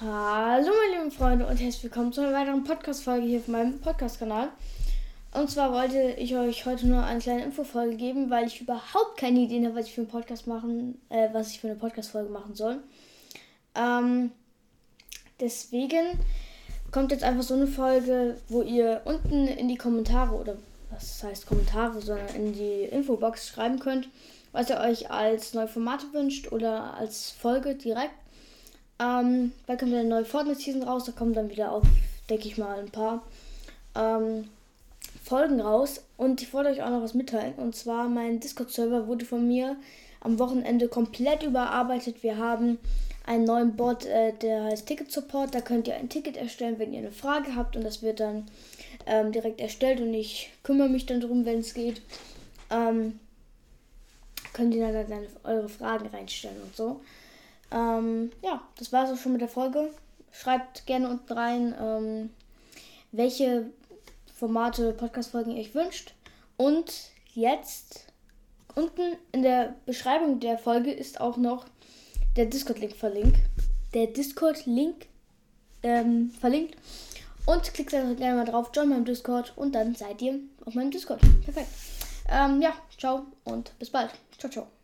Hallo meine lieben Freunde und herzlich willkommen zu einer weiteren Podcast-Folge hier auf meinem Podcast-Kanal. Und zwar wollte ich euch heute nur eine kleine Infofolge geben, weil ich überhaupt keine Ideen habe, was ich für einen Podcast machen, äh, was ich für eine Podcast-Folge machen soll. Ähm, deswegen kommt jetzt einfach so eine Folge, wo ihr unten in die Kommentare oder was heißt Kommentare, sondern in die Infobox schreiben könnt, was ihr euch als neue Formate wünscht oder als Folge direkt. Ähm, bald kommt eine neue Fortnite-Season raus, da kommen dann wieder auch, denke ich mal, ein paar ähm, Folgen raus. Und ich wollte euch auch noch was mitteilen. Und zwar, mein Discord-Server wurde von mir am Wochenende komplett überarbeitet. Wir haben einen neuen Bot, äh, der heißt Ticket Support. Da könnt ihr ein Ticket erstellen, wenn ihr eine Frage habt. Und das wird dann ähm, direkt erstellt. Und ich kümmere mich dann drum, wenn es geht. Ähm, könnt ihr dann, dann eure Fragen reinstellen und so. Ähm, ja, das war es auch schon mit der Folge. Schreibt gerne unten rein, ähm, welche Formate, Podcast-Folgen ihr euch wünscht. Und jetzt unten in der Beschreibung der Folge ist auch noch der Discord-Link verlinkt. Der Discord-Link ähm, verlinkt. Und klickt da gerne mal drauf, join meinem Discord und dann seid ihr auf meinem Discord. Perfekt. Ähm, ja, ciao und bis bald. Ciao, ciao.